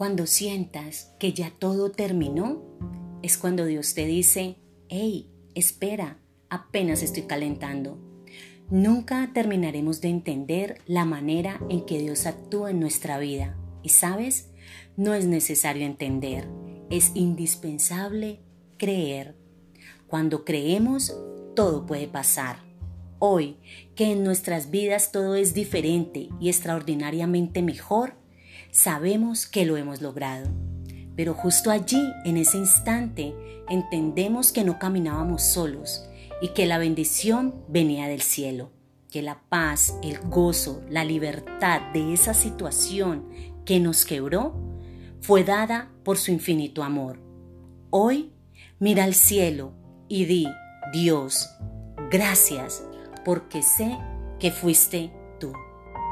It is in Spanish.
Cuando sientas que ya todo terminó, es cuando Dios te dice, hey, espera, apenas estoy calentando. Nunca terminaremos de entender la manera en que Dios actúa en nuestra vida. Y sabes, no es necesario entender, es indispensable creer. Cuando creemos, todo puede pasar. Hoy, que en nuestras vidas todo es diferente y extraordinariamente mejor, sabemos que lo hemos logrado. Pero justo allí, en ese instante, entendemos que no caminábamos solos y que la bendición venía del cielo, que la paz, el gozo, la libertad de esa situación que nos quebró fue dada por su infinito amor. Hoy mira al cielo y di, Dios, gracias, porque sé que fuiste